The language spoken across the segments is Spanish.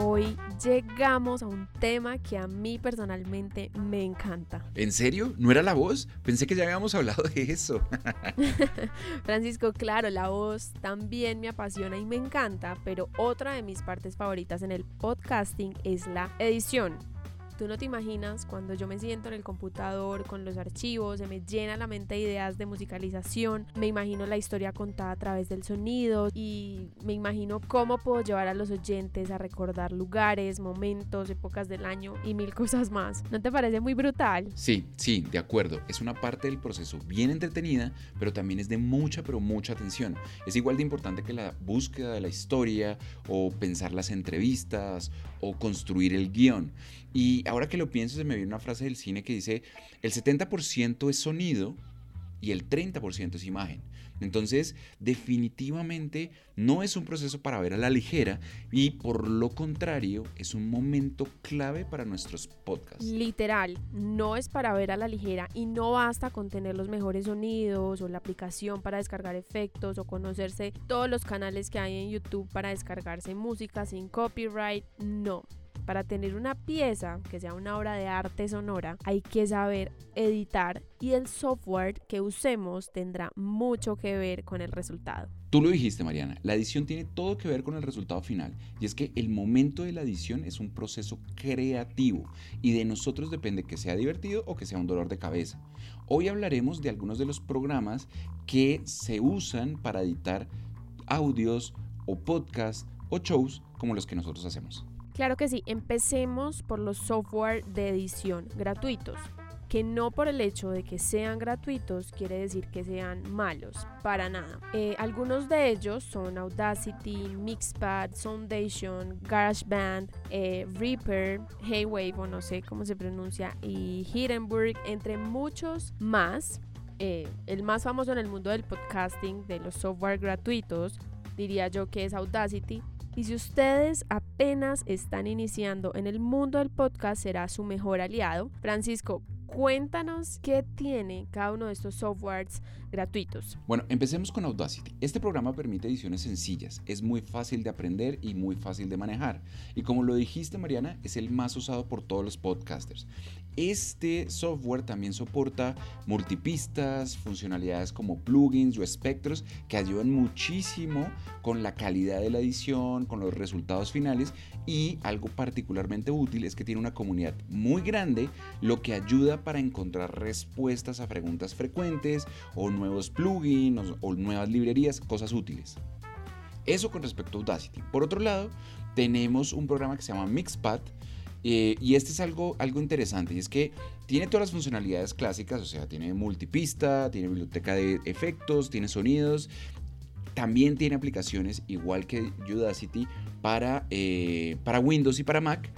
Hoy llegamos a un tema que a mí personalmente me encanta. ¿En serio? ¿No era la voz? Pensé que ya habíamos hablado de eso. Francisco, claro, la voz también me apasiona y me encanta, pero otra de mis partes favoritas en el podcasting es la edición. Tú no te imaginas cuando yo me siento en el computador con los archivos, se me llena la mente de ideas de musicalización, me imagino la historia contada a través del sonido y me imagino cómo puedo llevar a los oyentes a recordar lugares, momentos, épocas del año y mil cosas más. ¿No te parece muy brutal? Sí, sí, de acuerdo. Es una parte del proceso bien entretenida, pero también es de mucha, pero mucha atención. Es igual de importante que la búsqueda de la historia o pensar las entrevistas o construir el guion. Y ahora que lo pienso, se me viene una frase del cine que dice, el 70% es sonido y el 30% es imagen. Entonces, definitivamente no es un proceso para ver a la ligera y por lo contrario, es un momento clave para nuestros podcasts. Literal, no es para ver a la ligera y no basta con tener los mejores sonidos o la aplicación para descargar efectos o conocerse todos los canales que hay en YouTube para descargarse música sin copyright. No, para tener una pieza que sea una obra de arte sonora, hay que saber editar y el software que usemos tendrá mucho que ver con el resultado. Tú lo dijiste, Mariana, la edición tiene todo que ver con el resultado final. Y es que el momento de la edición es un proceso creativo y de nosotros depende que sea divertido o que sea un dolor de cabeza. Hoy hablaremos de algunos de los programas que se usan para editar audios o podcasts o shows como los que nosotros hacemos. Claro que sí, empecemos por los software de edición gratuitos, que no por el hecho de que sean gratuitos quiere decir que sean malos, para nada. Eh, algunos de ellos son Audacity, Mixpad, Soundation, GarageBand, eh, Reaper, Haywave o no sé cómo se pronuncia, y Hindenburg, entre muchos más. Eh, el más famoso en el mundo del podcasting, de los software gratuitos, diría yo que es Audacity, y si ustedes apenas están iniciando en el mundo del podcast, será su mejor aliado. Francisco, cuéntanos qué tiene cada uno de estos softwares gratuitos. Bueno, empecemos con Audacity. Este programa permite ediciones sencillas, es muy fácil de aprender y muy fácil de manejar. Y como lo dijiste Mariana, es el más usado por todos los podcasters. Este software también soporta multipistas, funcionalidades como plugins o espectros que ayudan muchísimo con la calidad de la edición, con los resultados finales y algo particularmente útil es que tiene una comunidad muy grande, lo que ayuda para encontrar respuestas a preguntas frecuentes o nuevos plugins o nuevas librerías, cosas útiles. Eso con respecto a Audacity. Por otro lado, tenemos un programa que se llama Mixpad, eh, y este es algo, algo interesante, y es que tiene todas las funcionalidades clásicas, o sea, tiene multipista, tiene biblioteca de efectos, tiene sonidos, también tiene aplicaciones igual que Udacity para, eh, para Windows y para Mac,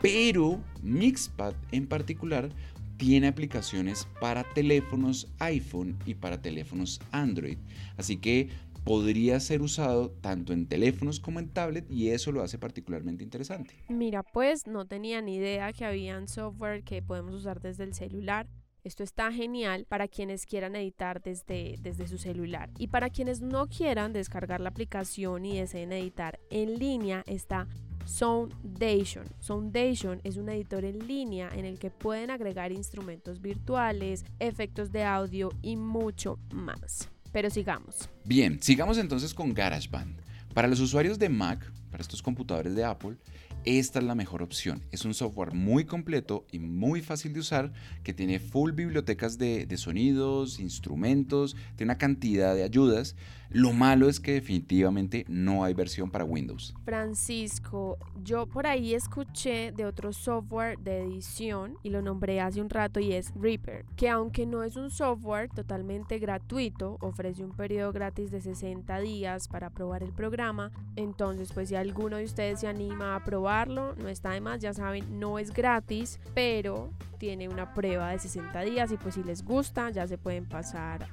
pero Mixpad en particular tiene aplicaciones para teléfonos iPhone y para teléfonos Android. Así que podría ser usado tanto en teléfonos como en tablet y eso lo hace particularmente interesante. Mira, pues no tenía ni idea que habían software que podemos usar desde el celular. Esto está genial para quienes quieran editar desde, desde su celular. Y para quienes no quieran descargar la aplicación y deseen editar en línea, está Soundation. Soundation es un editor en línea en el que pueden agregar instrumentos virtuales, efectos de audio y mucho más. Pero sigamos. Bien, sigamos entonces con GarageBand. Para los usuarios de Mac, para estos computadores de Apple, esta es la mejor opción. Es un software muy completo y muy fácil de usar que tiene full bibliotecas de, sonidos, instrumentos, tiene una cantidad de ayudas. Lo malo es que definitivamente no hay versión para Windows. Francisco, yo por ahí escuché de otro software de edición y lo nombré hace un rato y es Reaper, que aunque no es un software totalmente gratuito, ofrece un periodo gratis de 60 días para probar el programa. Entonces, pues si alguno de ustedes se anima a probarlo, no está de más, ya saben, no es gratis, pero tiene una prueba de 60 días y pues si les gusta ya se pueden pasar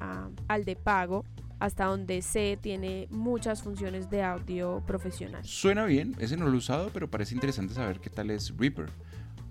al de pago hasta donde sé tiene muchas funciones de audio profesional. Suena bien, ese no lo he usado, pero parece interesante saber qué tal es Reaper.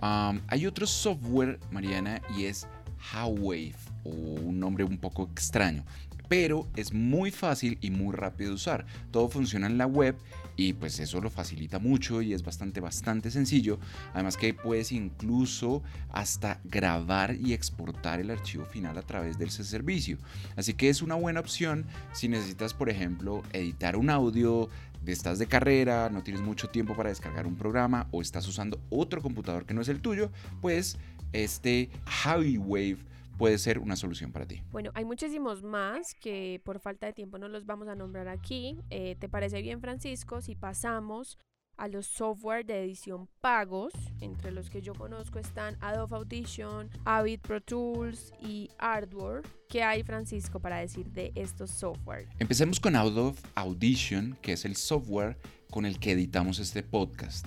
hay otro software, Mariana, y es Howwave, o un nombre un poco extraño pero es muy fácil y muy rápido de usar. Todo funciona en la web y pues eso lo facilita mucho y es bastante, bastante sencillo. Además que puedes incluso hasta grabar y exportar el archivo final a través de ese servicio. Así que es una buena opción si necesitas, por ejemplo, editar un audio, estás de carrera, no tienes mucho tiempo para descargar un programa o estás usando otro computador que no es el tuyo, pues este Wave puede ser una solución para ti. Bueno, hay muchísimos más que por falta de tiempo no los vamos a nombrar aquí. Eh, ¿Te parece bien, Francisco, si pasamos a los software de edición pagos, entre los que yo conozco están Adobe Audition, Avid Pro Tools y Hardware. ¿Qué hay, Francisco, para decir de estos software? Empecemos con Adobe Audition, que es el software con el que editamos este podcast.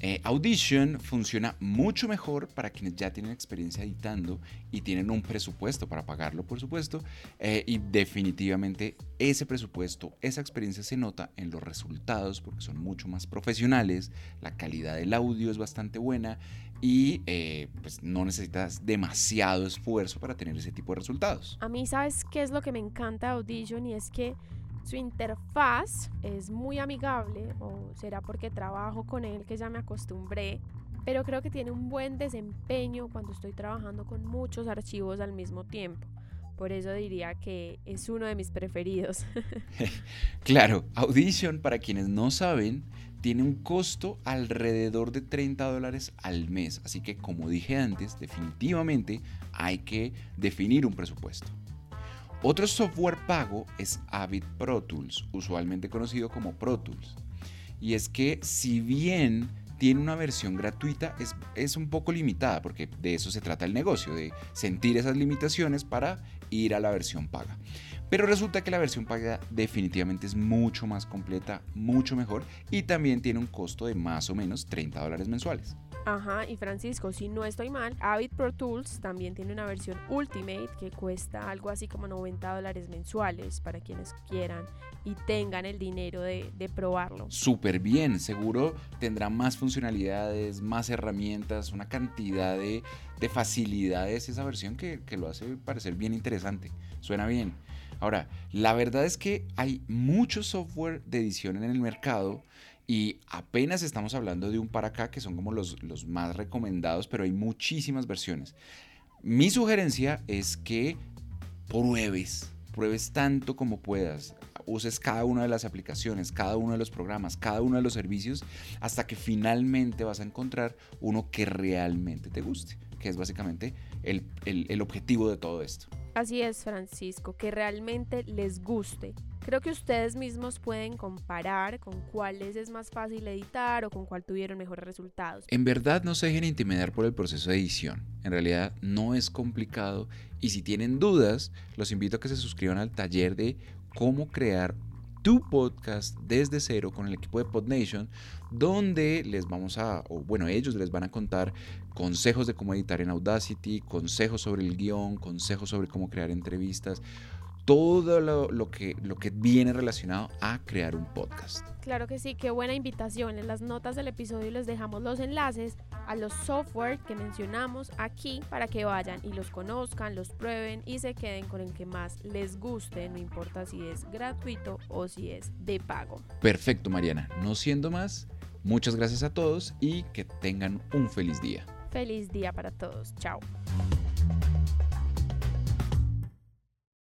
Eh, Audition funciona mucho mejor para quienes ya tienen experiencia editando y tienen un presupuesto para pagarlo, por supuesto. Eh, y definitivamente ese presupuesto, esa experiencia se nota en los resultados porque son mucho más profesionales, la calidad del audio es bastante buena y eh, pues no necesitas demasiado esfuerzo para tener ese tipo de resultados. A mí, ¿sabes qué es lo que me encanta Audition? Y es que su interfaz es muy amigable o será porque trabajo con él que ya me acostumbré, pero creo que tiene un buen desempeño cuando estoy trabajando con muchos archivos al mismo tiempo. Por eso diría que es uno de mis preferidos. claro, Audition, para quienes no saben, tiene un costo alrededor de 30 dólares al mes. Así que, como dije antes, definitivamente hay que definir un presupuesto. Otro software pago es Avid Pro Tools, usualmente conocido como Pro Tools. Y es que si bien tiene una versión gratuita, es, es, un poco limitada, porque de eso se trata el negocio, de sentir esas limitaciones para ir a la versión paga. Pero resulta que la versión paga definitivamente es mucho más completa, mucho mejor y también tiene un costo de más o menos 30 dólares mensuales. Ajá, y Francisco, si no estoy mal, Avid Pro Tools también tiene una versión Ultimate que cuesta algo así como 90 dólares mensuales para quienes quieran y tengan el dinero de, probarlo. Súper bien, seguro tendrá más funcionalidades, más herramientas, una cantidad de, facilidades esa versión que lo hace parecer bien interesante. Suena bien. Ahora, la verdad es que hay mucho software de edición en el mercado y apenas estamos hablando de un para acá que son como los, los más recomendados, pero hay muchísimas versiones. Mi sugerencia es que pruebes, pruebes tanto como puedas. Uses cada una de las aplicaciones, cada uno de los programas, cada uno de los servicios, hasta que finalmente vas a encontrar uno que realmente te guste, que es básicamente el, el, el objetivo de todo esto. Así es, Francisco, que realmente les guste. Creo que ustedes mismos pueden comparar con cuáles es más fácil editar o con cuál tuvieron mejores resultados. En verdad no se dejen intimidar por el proceso de edición. En realidad no es complicado y si tienen dudas, los invito a que se suscriban al taller de cómo crear tu podcast desde cero con el equipo de PodNation, donde les vamos a, o bueno, ellos les van a contar consejos de cómo editar en Audacity, consejos sobre el guion, consejos sobre cómo crear entrevistas, todo lo, que, lo que viene relacionado a crear un podcast. Claro que sí, qué buena invitación. En las notas del episodio les dejamos los enlaces a los software que mencionamos aquí para que vayan y los conozcan, los prueben y se queden con el que más les guste, no importa si es gratuito o si es de pago. Perfecto, Mariana. No siendo más, muchas gracias a todos y que tengan un feliz día. Feliz día para todos. Chao.